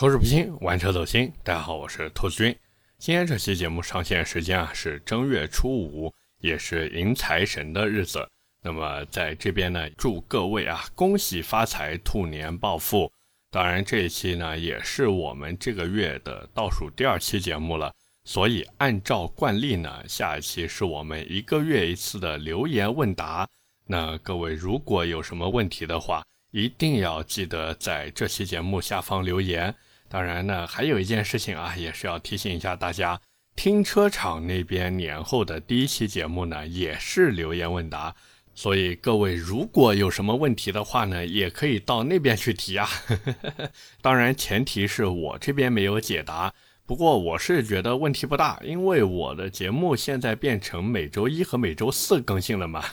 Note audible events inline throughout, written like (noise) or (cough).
口齿不清，玩车走心。大家好，我是兔子君。今天这期节目上线时间啊是正月初五，也是迎财神的日子。那么在这边呢，祝各位啊恭喜发财，兔年暴富。当然这一期呢也是我们这个月的倒数第二期节目了，所以按照惯例呢，下一期是我们一个月一次的留言问答。那各位如果有什么问题的话，一定要记得在这期节目下方留言。当然呢，还有一件事情啊，也是要提醒一下大家，停车场那边年后的第一期节目呢，也是留言问答，所以各位如果有什么问题的话呢，也可以到那边去提啊。(laughs) 当然前提是我这边没有解答，不过我是觉得问题不大，因为我的节目现在变成每周一和每周四更新了嘛。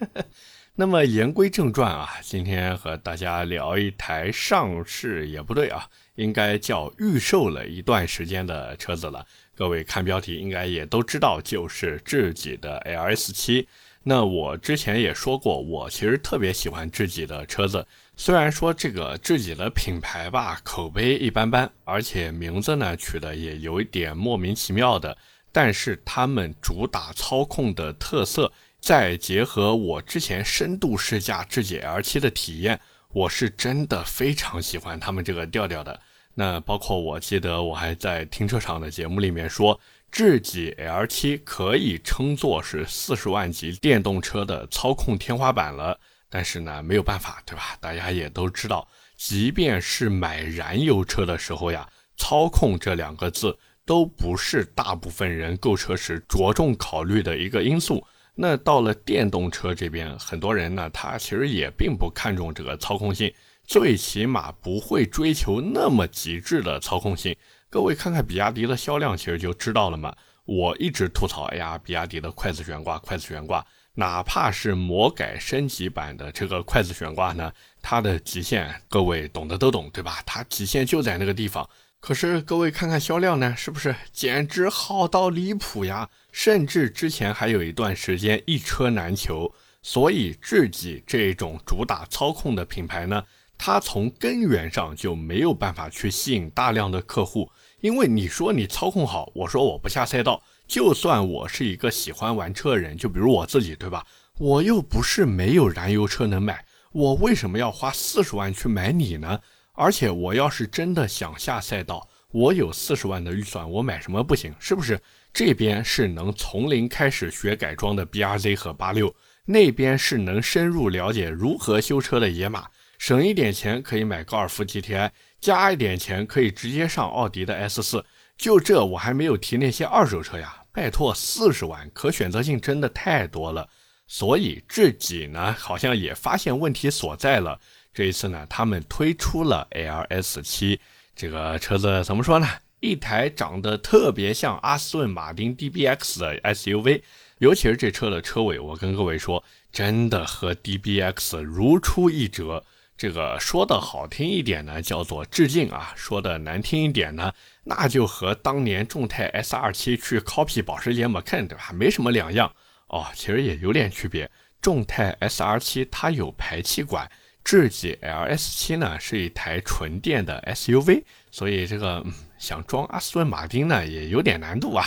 (laughs) 那么言归正传啊，今天和大家聊一台上市也不对啊。应该叫预售了一段时间的车子了，各位看标题应该也都知道，就是智己的 LS 七。那我之前也说过，我其实特别喜欢智己的车子。虽然说这个智己的品牌吧，口碑一般般，而且名字呢取的也有一点莫名其妙的，但是他们主打操控的特色，再结合我之前深度试驾智己 L7 的体验，我是真的非常喜欢他们这个调调的。那包括我记得我还在停车场的节目里面说，智己 L7 可以称作是四十万级电动车的操控天花板了。但是呢，没有办法，对吧？大家也都知道，即便是买燃油车的时候呀，操控这两个字都不是大部分人购车时着重考虑的一个因素。那到了电动车这边，很多人呢，他其实也并不看重这个操控性。最起码不会追求那么极致的操控性。各位看看比亚迪的销量，其实就知道了嘛。我一直吐槽，哎呀，比亚迪的筷子悬挂，筷子悬挂，哪怕是魔改升级版的这个筷子悬挂呢，它的极限，各位懂的都懂，对吧？它极限就在那个地方。可是各位看看销量呢，是不是简直好到离谱呀？甚至之前还有一段时间一车难求。所以智己这种主打操控的品牌呢？它从根源上就没有办法去吸引大量的客户，因为你说你操控好，我说我不下赛道，就算我是一个喜欢玩车的人，就比如我自己，对吧？我又不是没有燃油车能买，我为什么要花四十万去买你呢？而且我要是真的想下赛道，我有四十万的预算，我买什么不行？是不是？这边是能从零开始学改装的 B R Z 和八六，那边是能深入了解如何修车的野马。省一点钱可以买高尔夫 GTI，加一点钱可以直接上奥迪的 S 四。就这我还没有提那些二手车呀！拜托，四十万可选择性真的太多了。所以自己呢，好像也发现问题所在了。这一次呢，他们推出了 LS 七这个车子，怎么说呢？一台长得特别像阿斯顿马丁 DBX 的 SUV，尤其是这车的车尾，我跟各位说，真的和 DBX 如出一辙。这个说的好听一点呢，叫做致敬啊；说的难听一点呢，那就和当年众泰 S 二七去 copy 保时捷 Macan 对吧，没什么两样哦。其实也有点区别。众泰 S 二七它有排气管，智己 LS 七呢是一台纯电的 SUV，所以这个想装阿斯顿马丁呢也有点难度啊。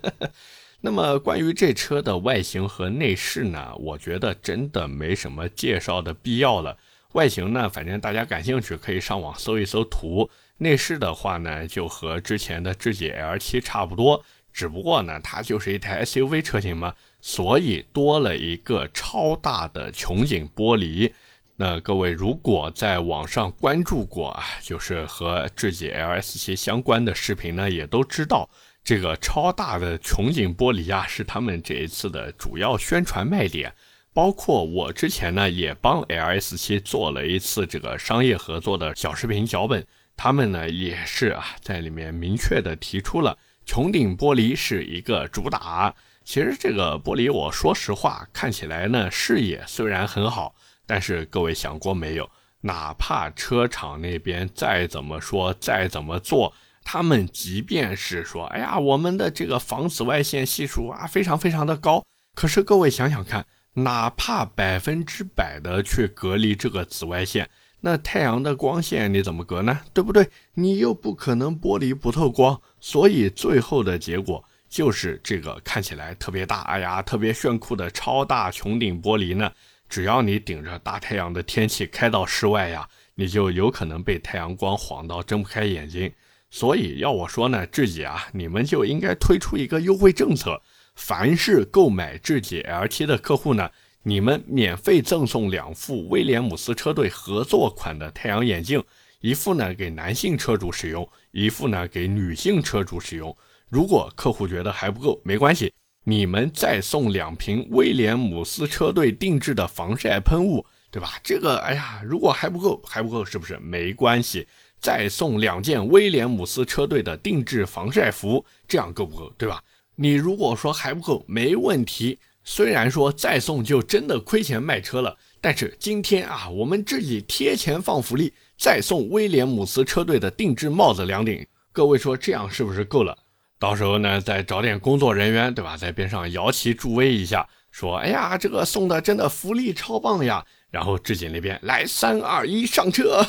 (laughs) 那么关于这车的外形和内饰呢，我觉得真的没什么介绍的必要了。外形呢，反正大家感兴趣可以上网搜一搜图。内饰的话呢，就和之前的智己 L7 差不多，只不过呢，它就是一台 SUV 车型嘛，所以多了一个超大的穹顶玻璃。那各位如果在网上关注过啊，就是和智己 LS7 相关的视频呢，也都知道这个超大的穹顶玻璃啊，是他们这一次的主要宣传卖点。包括我之前呢，也帮 LS 七做了一次这个商业合作的小视频脚本，他们呢也是啊，在里面明确的提出了穹顶玻璃是一个主打。其实这个玻璃，我说实话，看起来呢视野虽然很好，但是各位想过没有，哪怕车厂那边再怎么说，再怎么做，他们即便是说，哎呀，我们的这个防紫外线系数啊，非常非常的高，可是各位想想看。哪怕百分之百的去隔离这个紫外线，那太阳的光线你怎么隔呢？对不对？你又不可能玻璃不透光，所以最后的结果就是这个看起来特别大，哎呀，特别炫酷的超大穹顶玻璃呢。只要你顶着大太阳的天气开到室外呀，你就有可能被太阳光晃到睁不开眼睛。所以要我说呢，自己啊，你们就应该推出一个优惠政策，凡是购买智己 L7 的客户呢，你们免费赠送两副威廉姆斯车队合作款的太阳眼镜，一副呢给男性车主使用，一副呢给女性车主使用。如果客户觉得还不够，没关系。你们再送两瓶威廉姆斯车队定制的防晒喷雾，对吧？这个，哎呀，如果还不够，还不够，是不是？没关系，再送两件威廉姆斯车队的定制防晒服，这样够不够？对吧？你如果说还不够，没问题。虽然说再送就真的亏钱卖车了，但是今天啊，我们自己贴钱放福利，再送威廉姆斯车队的定制帽子两顶。各位说这样是不是够了？到时候呢，再找点工作人员，对吧，在边上摇旗助威一下，说：“哎呀，这个送的真的福利超棒呀！”然后志锦那边来三二一上车，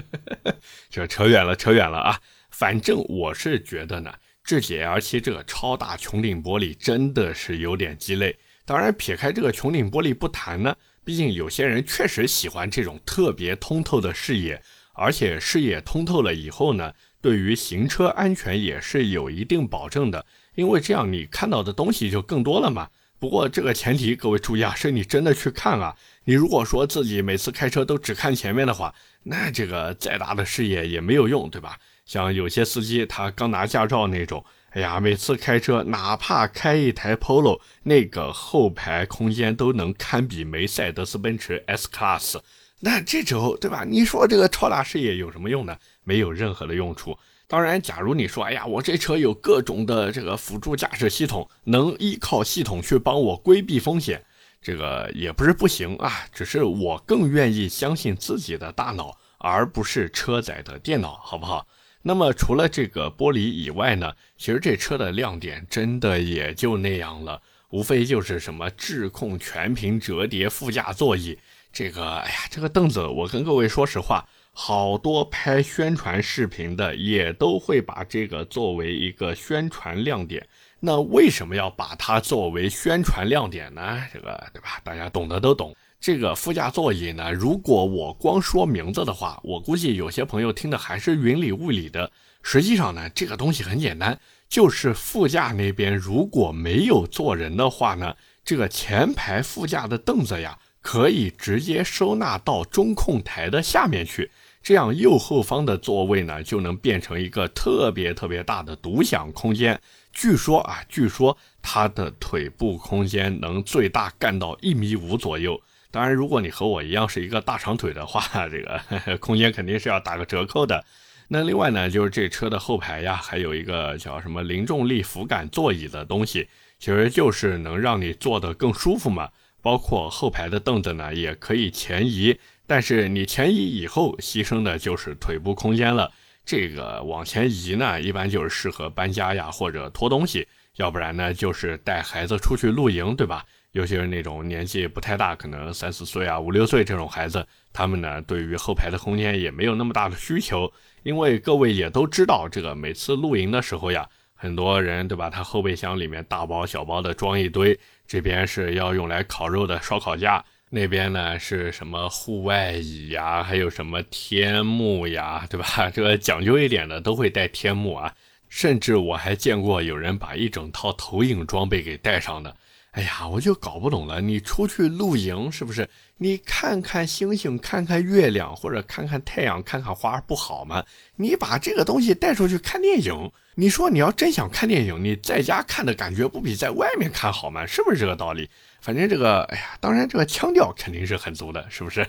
(laughs) 这扯远了，扯远了啊！反正我是觉得呢，智己 L7 这个超大穹顶玻璃真的是有点鸡肋。当然，撇开这个穹顶玻璃不谈呢，毕竟有些人确实喜欢这种特别通透的视野，而且视野通透了以后呢。对于行车安全也是有一定保证的，因为这样你看到的东西就更多了嘛。不过这个前提，各位注意啊，是你真的去看啊。你如果说自己每次开车都只看前面的话，那这个再大的视野也没有用，对吧？像有些司机他刚拿驾照那种，哎呀，每次开车哪怕开一台 Polo，那个后排空间都能堪比梅赛德斯奔驰 S Class。那这时候，对吧？你说这个超大视野有什么用呢？没有任何的用处。当然，假如你说，哎呀，我这车有各种的这个辅助驾驶系统，能依靠系统去帮我规避风险，这个也不是不行啊。只是我更愿意相信自己的大脑，而不是车载的电脑，好不好？那么除了这个玻璃以外呢，其实这车的亮点真的也就那样了，无非就是什么智控全屏折叠副驾座椅。这个，哎呀，这个凳子，我跟各位说实话，好多拍宣传视频的也都会把这个作为一个宣传亮点。那为什么要把它作为宣传亮点呢？这个，对吧？大家懂的都懂。这个副驾座椅呢，如果我光说名字的话，我估计有些朋友听的还是云里雾里的。实际上呢，这个东西很简单，就是副驾那边如果没有坐人的话呢，这个前排副驾的凳子呀。可以直接收纳到中控台的下面去，这样右后方的座位呢就能变成一个特别特别大的独享空间。据说啊，据说它的腿部空间能最大干到一米五左右。当然，如果你和我一样是一个大长腿的话，(laughs) 这个 (laughs) 空间肯定是要打个折扣的。那另外呢，就是这车的后排呀，还有一个叫什么零重力扶感座椅的东西，其实就是能让你坐得更舒服嘛。包括后排的凳子呢，也可以前移，但是你前移以后，牺牲的就是腿部空间了。这个往前移呢，一般就是适合搬家呀，或者拖东西，要不然呢，就是带孩子出去露营，对吧？尤其是那种年纪不太大，可能三四岁啊、五六岁这种孩子，他们呢，对于后排的空间也没有那么大的需求，因为各位也都知道，这个每次露营的时候呀。很多人对吧？他后备箱里面大包小包的装一堆，这边是要用来烤肉的烧烤架，那边呢是什么户外椅呀，还有什么天幕呀，对吧？(laughs) 这个讲究一点的都会带天幕啊，甚至我还见过有人把一整套投影装备给带上的。哎呀，我就搞不懂了，你出去露营是不是？你看看星星，看看月亮，或者看看太阳，看看花，不好吗？你把这个东西带出去看电影，你说你要真想看电影，你在家看的感觉不比在外面看好吗？是不是这个道理？反正这个，哎呀，当然这个腔调肯定是很足的，是不是？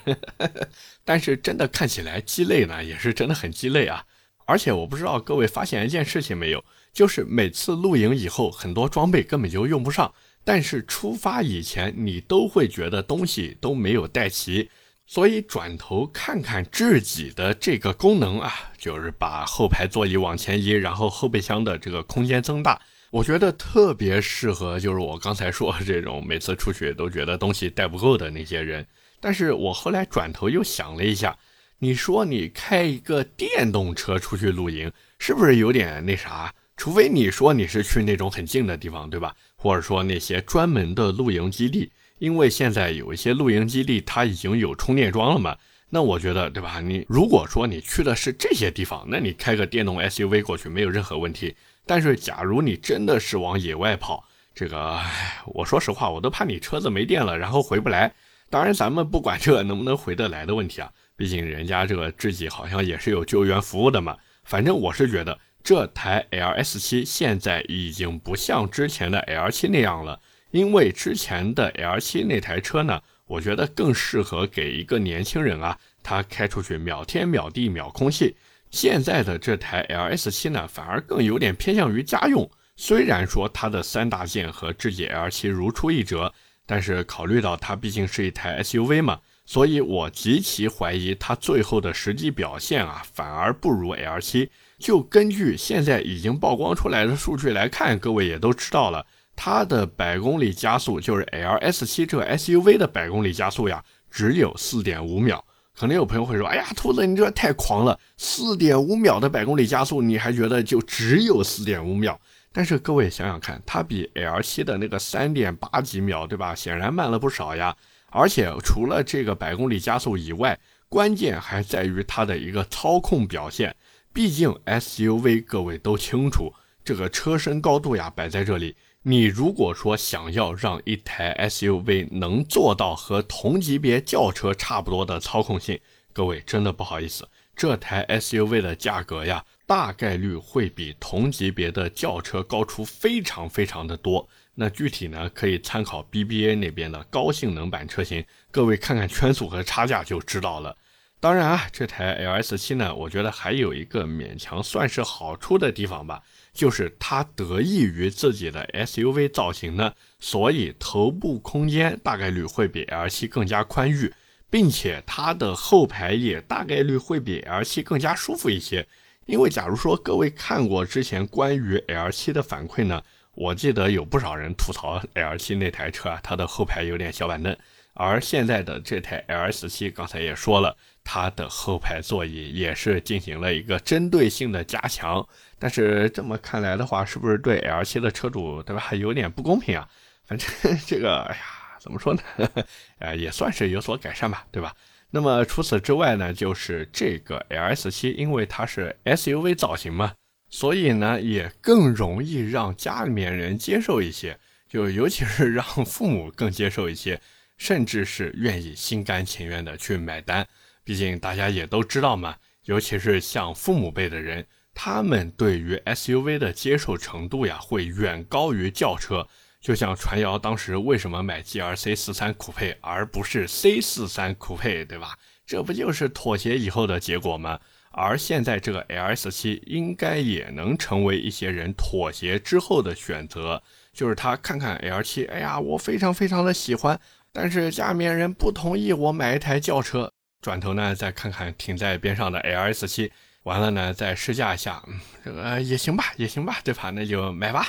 (laughs) 但是真的看起来鸡肋呢，也是真的很鸡肋啊！而且我不知道各位发现一件事情没有，就是每次露营以后，很多装备根本就用不上。但是出发以前，你都会觉得东西都没有带齐，所以转头看看自己的这个功能啊，就是把后排座椅往前移，然后后备箱的这个空间增大。我觉得特别适合，就是我刚才说这种每次出去都觉得东西带不够的那些人。但是我后来转头又想了一下，你说你开一个电动车出去露营，是不是有点那啥？除非你说你是去那种很近的地方，对吧？或者说那些专门的露营基地，因为现在有一些露营基地它已经有充电桩了嘛。那我觉得，对吧？你如果说你去的是这些地方，那你开个电动 SUV 过去没有任何问题。但是，假如你真的是往野外跑，这个，我说实话，我都怕你车子没电了，然后回不来。当然，咱们不管这个能不能回得来的问题啊，毕竟人家这个智己好像也是有救援服务的嘛。反正我是觉得，这台 LS7 现在已经不像之前的 L7 那样了，因为之前的 L7 那台车呢。我觉得更适合给一个年轻人啊，他开出去秒天秒地秒空气。现在的这台 LS7 呢，反而更有点偏向于家用。虽然说它的三大件和智己 L7 如出一辙，但是考虑到它毕竟是一台 SUV 嘛，所以我极其怀疑它最后的实际表现啊，反而不如 L7。就根据现在已经曝光出来的数据来看，各位也都知道了。它的百公里加速就是 L S 七这个 S U V 的百公里加速呀，只有四点五秒。可能有朋友会说：“哎呀，兔子，你这太狂了！四点五秒的百公里加速，你还觉得就只有四点五秒？”但是各位想想看，它比 L 七的那个三点八几秒，对吧？显然慢了不少呀。而且除了这个百公里加速以外，关键还在于它的一个操控表现。毕竟 S U V，各位都清楚，这个车身高度呀摆在这里。你如果说想要让一台 SUV 能做到和同级别轿车差不多的操控性，各位真的不好意思，这台 SUV 的价格呀，大概率会比同级别的轿车高出非常非常的多。那具体呢，可以参考 BBA 那边的高性能版车型，各位看看圈速和差价就知道了。当然啊，这台 LS7 呢，我觉得还有一个勉强算是好处的地方吧。就是它得益于自己的 SUV 造型呢，所以头部空间大概率会比 L7 更加宽裕，并且它的后排也大概率会比 L7 更加舒服一些。因为假如说各位看过之前关于 L7 的反馈呢，我记得有不少人吐槽 L7 那台车啊，它的后排有点小板凳，而现在的这台 LS7 刚才也说了。它的后排座椅也是进行了一个针对性的加强，但是这么看来的话，是不是对 L7 的车主对吧，有点不公平啊？反正 (laughs) 这个，哎呀，怎么说呢？(laughs) 呃，也算是有所改善吧，对吧？那么除此之外呢，就是这个 LS7，因为它是 SUV 造型嘛，所以呢也更容易让家里面人接受一些，就尤其是让父母更接受一些，甚至是愿意心甘情愿的去买单。毕竟大家也都知道嘛，尤其是像父母辈的人，他们对于 SUV 的接受程度呀，会远高于轿车。就像传谣当时为什么买 GRC 四三酷配而不是 C 四三酷配，对吧？这不就是妥协以后的结果吗？而现在这个 LS 七应该也能成为一些人妥协之后的选择，就是他看看 L 七，哎呀，我非常非常的喜欢，但是家里面人不同意我买一台轿车。转头呢，再看看停在边上的 L S 七，完了呢，再试驾一下，嗯，这个也行吧，也行吧，对吧？那就买吧。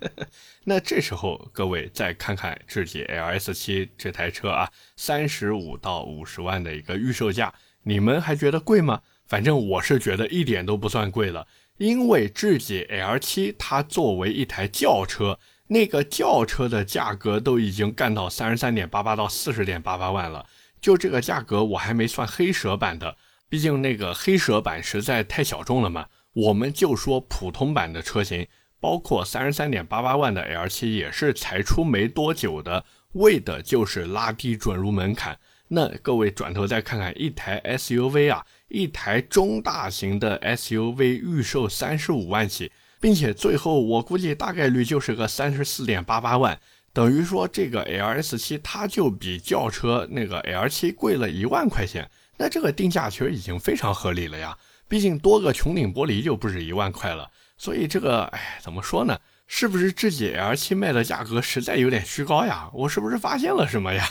(laughs) 那这时候各位再看看智己 L S 七这台车啊，三十五到五十万的一个预售价，你们还觉得贵吗？反正我是觉得一点都不算贵了，因为智己 L 七它作为一台轿车，那个轿车的价格都已经干到三十三点八八到四十点八八万了。就这个价格，我还没算黑蛇版的，毕竟那个黑蛇版实在太小众了嘛。我们就说普通版的车型，包括三十三点八八万的 L7 也是才出没多久的，为的就是拉低准入门槛。那各位转头再看看一台 SUV 啊，一台中大型的 SUV 预售三十五万起，并且最后我估计大概率就是个三十四点八八万。等于说这个 L S 七它就比轿车那个 L 七贵了一万块钱，那这个定价其实已经非常合理了呀。毕竟多个穹顶玻璃就不止一万块了，所以这个哎，怎么说呢？是不是自己 L 七卖的价格实在有点虚高呀？我是不是发现了什么呀？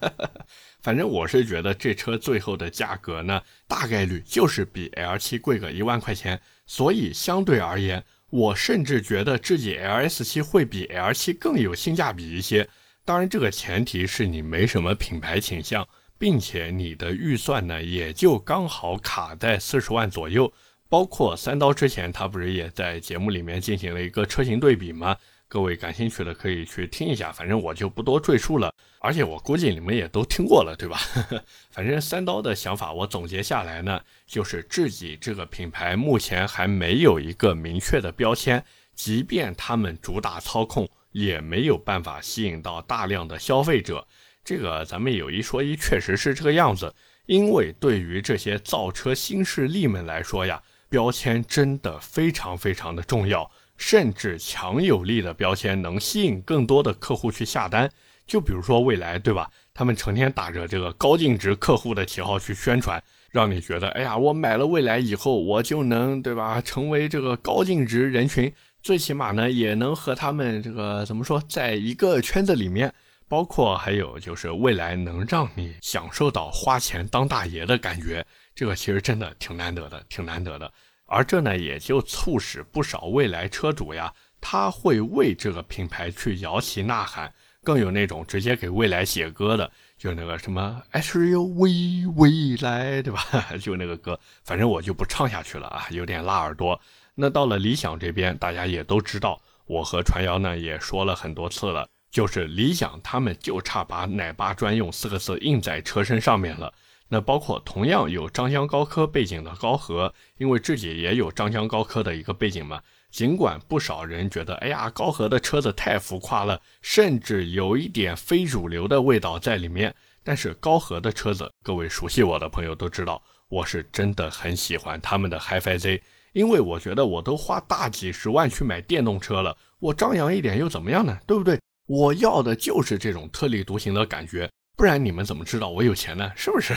(laughs) 反正我是觉得这车最后的价格呢，大概率就是比 L 七贵个一万块钱，所以相对而言。我甚至觉得智己 L S 七会比 L 七更有性价比一些，当然这个前提是你没什么品牌倾向，并且你的预算呢也就刚好卡在四十万左右。包括三刀之前他不是也在节目里面进行了一个车型对比吗？各位感兴趣的可以去听一下，反正我就不多赘述了。而且我估计你们也都听过了，对吧？(laughs) 反正三刀的想法我总结下来呢，就是自己这个品牌目前还没有一个明确的标签，即便他们主打操控，也没有办法吸引到大量的消费者。这个咱们有一说一，确实是这个样子。因为对于这些造车新势力们来说呀，标签真的非常非常的重要，甚至强有力的标签能吸引更多的客户去下单。就比如说未来，对吧？他们成天打着这个高净值客户的旗号去宣传，让你觉得，哎呀，我买了未来以后，我就能，对吧？成为这个高净值人群，最起码呢，也能和他们这个怎么说，在一个圈子里面。包括还有就是未来能让你享受到花钱当大爷的感觉，这个其实真的挺难得的，挺难得的。而这呢，也就促使不少未来车主呀，他会为这个品牌去摇旗呐喊。更有那种直接给未来写歌的，就那个什么 SUV 未来，对吧？(laughs) 就那个歌，反正我就不唱下去了啊，有点拉耳朵。那到了理想这边，大家也都知道，我和传谣呢也说了很多次了，就是理想他们就差把奶爸专用四个字印在车身上面了。那包括同样有张江高科背景的高和，因为自己也有张江高科的一个背景嘛。尽管不少人觉得，哎呀，高和的车子太浮夸了，甚至有一点非主流的味道在里面。但是高和的车子，各位熟悉我的朋友都知道，我是真的很喜欢他们的 HiFi Z，因为我觉得我都花大几十万去买电动车了，我张扬一点又怎么样呢？对不对？我要的就是这种特立独行的感觉。不然你们怎么知道我有钱呢？是不是？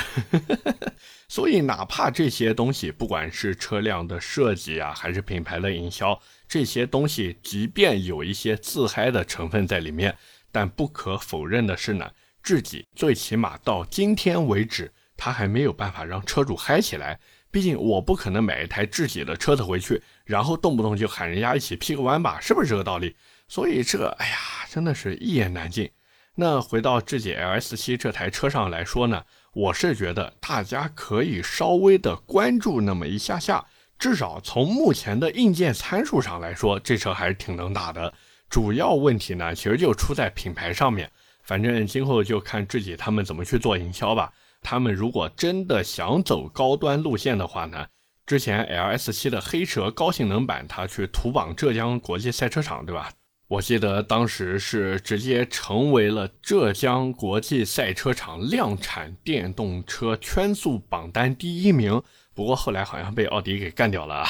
(laughs) 所以哪怕这些东西，不管是车辆的设计啊，还是品牌的营销，这些东西即便有一些自嗨的成分在里面，但不可否认的是呢，自己最起码到今天为止，他还没有办法让车主嗨起来。毕竟我不可能买一台自己的车子回去，然后动不动就喊人家一起劈个弯吧，是不是这个道理？所以这，哎呀，真的是一言难尽。那回到智己 LS7 这台车上来说呢，我是觉得大家可以稍微的关注那么一下下，至少从目前的硬件参数上来说，这车还是挺能打的。主要问题呢，其实就出在品牌上面。反正今后就看智己他们怎么去做营销吧。他们如果真的想走高端路线的话呢，之前 LS7 的黑蛇高性能版，它去图榜浙江国际赛车场，对吧？我记得当时是直接成为了浙江国际赛车场量产电动车圈速榜单第一名，不过后来好像被奥迪给干掉了啊。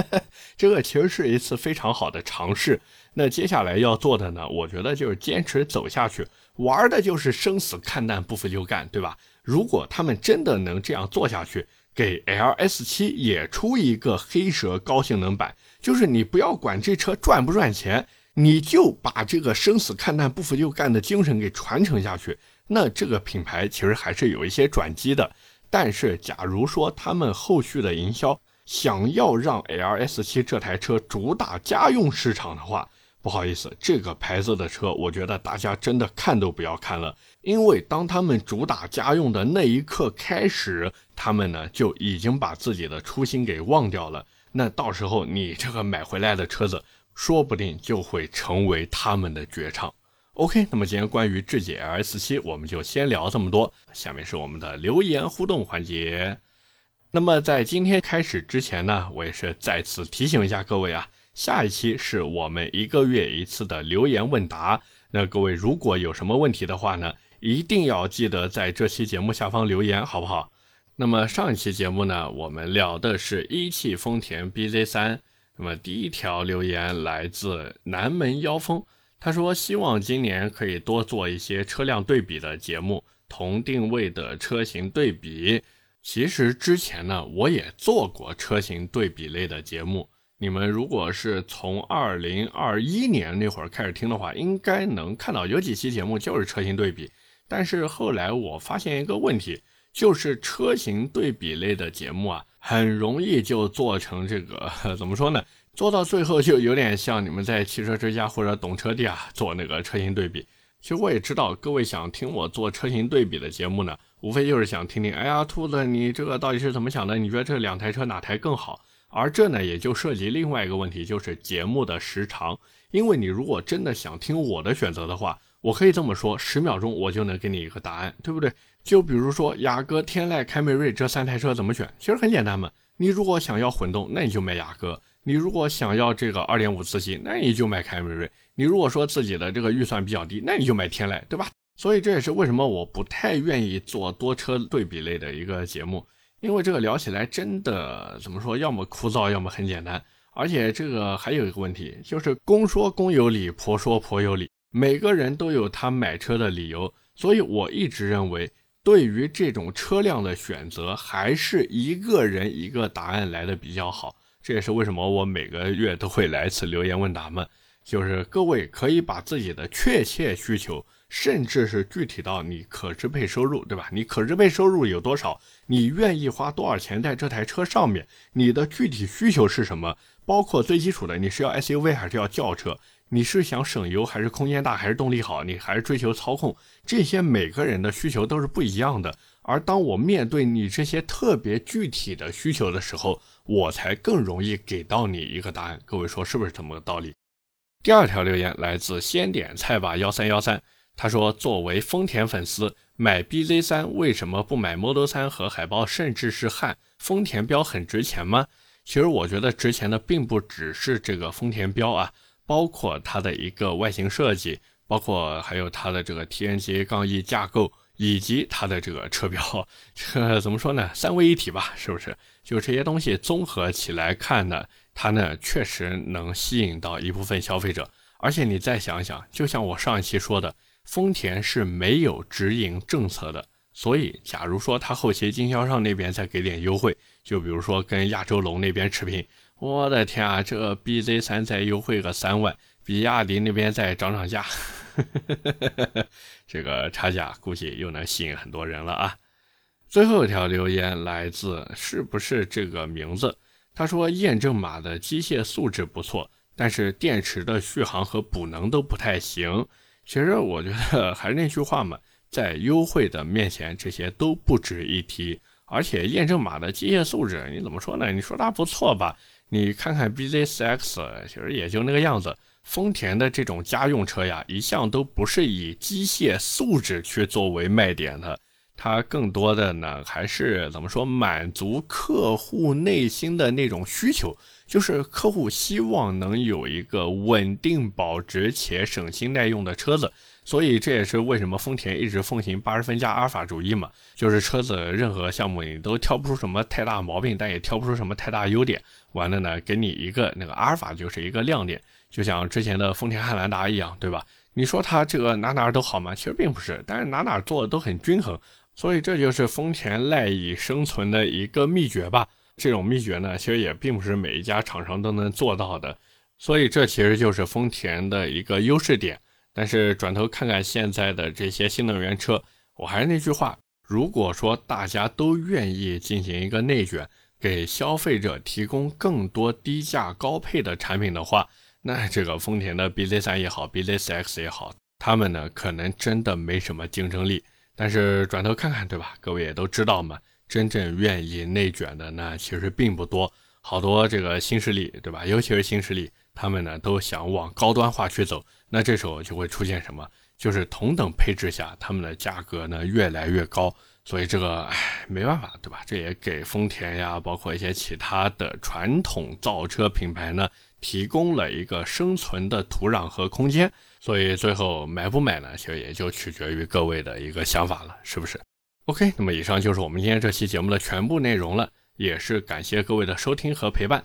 (laughs) 这个其实是一次非常好的尝试。那接下来要做的呢，我觉得就是坚持走下去，玩的就是生死看淡，不服就干，对吧？如果他们真的能这样做下去，给 LS7 也出一个黑蛇高性能版，就是你不要管这车赚不赚钱。你就把这个生死看淡、不服就干的精神给传承下去，那这个品牌其实还是有一些转机的。但是，假如说他们后续的营销想要让 LS7 这台车主打家用市场的话，不好意思，这个牌子的车，我觉得大家真的看都不要看了，因为当他们主打家用的那一刻开始，他们呢就已经把自己的初心给忘掉了。那到时候你这个买回来的车子。说不定就会成为他们的绝唱。OK，那么今天关于智己 LS7，我们就先聊这么多。下面是我们的留言互动环节。那么在今天开始之前呢，我也是再次提醒一下各位啊，下一期是我们一个月一次的留言问答。那各位如果有什么问题的话呢，一定要记得在这期节目下方留言，好不好？那么上一期节目呢，我们聊的是一汽丰田 BZ3。那么第一条留言来自南门妖风，他说希望今年可以多做一些车辆对比的节目，同定位的车型对比。其实之前呢，我也做过车型对比类的节目。你们如果是从二零二一年那会儿开始听的话，应该能看到有几期节目就是车型对比。但是后来我发现一个问题，就是车型对比类的节目啊。很容易就做成这个，(laughs) 怎么说呢？做到最后就有点像你们在汽车之家或者懂车帝啊做那个车型对比。其实我也知道，各位想听我做车型对比的节目呢，无非就是想听听，哎呀，兔子，你这个到底是怎么想的？你觉得这两台车哪台更好？而这呢，也就涉及另外一个问题，就是节目的时长。因为你如果真的想听我的选择的话，我可以这么说，十秒钟我就能给你一个答案，对不对？就比如说雅阁、天籁、凯美瑞这三台车怎么选？其实很简单嘛。你如果想要混动，那你就买雅阁；你如果想要这个二点五自吸，那你就买凯美瑞；你如果说自己的这个预算比较低，那你就买天籁，对吧？所以这也是为什么我不太愿意做多车对比类的一个节目，因为这个聊起来真的怎么说，要么枯燥，要么很简单。而且这个还有一个问题，就是公说公有理，婆说婆有理。每个人都有他买车的理由，所以我一直认为，对于这种车辆的选择，还是一个人一个答案来的比较好。这也是为什么我每个月都会来一次留言问答嘛，就是各位可以把自己的确切需求，甚至是具体到你可支配收入，对吧？你可支配收入有多少？你愿意花多少钱在这台车上面？你的具体需求是什么？包括最基础的，你是要 SUV 还是要轿车？你是想省油还是空间大还是动力好？你还是追求操控？这些每个人的需求都是不一样的。而当我面对你这些特别具体的需求的时候，我才更容易给到你一个答案。各位说是不是这么个道理？第二条留言来自先点菜吧幺三幺三，他说：作为丰田粉丝，买 BZ 三为什么不买 Model 3和海豹，甚至是汉？丰田标很值钱吗？其实我觉得值钱的并不只是这个丰田标啊，包括它的一个外形设计，包括还有它的这个 TNGA 杠 E 架构，以及它的这个车标，(laughs) 这怎么说呢？三位一体吧，是不是？就这些东西综合起来看呢，它呢确实能吸引到一部分消费者。而且你再想想，就像我上一期说的，丰田是没有直营政策的，所以假如说它后期经销商那边再给点优惠。就比如说跟亚洲龙那边持平，我的天啊，这 BZ 三再优惠个三万，比亚迪那边再涨涨价，(laughs) 这个差价估计又能吸引很多人了啊！最后一条留言来自是不是这个名字？他说验证码的机械素质不错，但是电池的续航和补能都不太行。其实我觉得还是那句话嘛，在优惠的面前，这些都不值一提。而且验证码的机械素质，你怎么说呢？你说它不错吧？你看看 BZ4X，其实也就那个样子。丰田的这种家用车呀，一向都不是以机械素质去作为卖点的，它更多的呢还是怎么说，满足客户内心的那种需求，就是客户希望能有一个稳定保值且省心耐用的车子。所以这也是为什么丰田一直奉行八十分加阿尔法主义嘛，就是车子任何项目你都挑不出什么太大毛病，但也挑不出什么太大优点，完了呢，给你一个那个阿尔法就是一个亮点，就像之前的丰田汉兰达一样，对吧？你说它这个哪哪都好吗？其实并不是，但是哪哪做的都很均衡，所以这就是丰田赖以生存的一个秘诀吧。这种秘诀呢，其实也并不是每一家厂商都能做到的，所以这其实就是丰田的一个优势点。但是转头看看现在的这些新能源车，我还是那句话，如果说大家都愿意进行一个内卷，给消费者提供更多低价高配的产品的话，那这个丰田的 BZ3 也好，BZ4X 也好，他们呢可能真的没什么竞争力。但是转头看看，对吧？各位也都知道嘛，真正愿意内卷的那其实并不多，好多这个新势力，对吧？尤其是新势力。他们呢都想往高端化去走，那这时候就会出现什么？就是同等配置下，他们的价格呢越来越高，所以这个唉没办法，对吧？这也给丰田呀，包括一些其他的传统造车品牌呢，提供了一个生存的土壤和空间。所以最后买不买呢？其实也就取决于各位的一个想法了，是不是？OK，那么以上就是我们今天这期节目的全部内容了，也是感谢各位的收听和陪伴。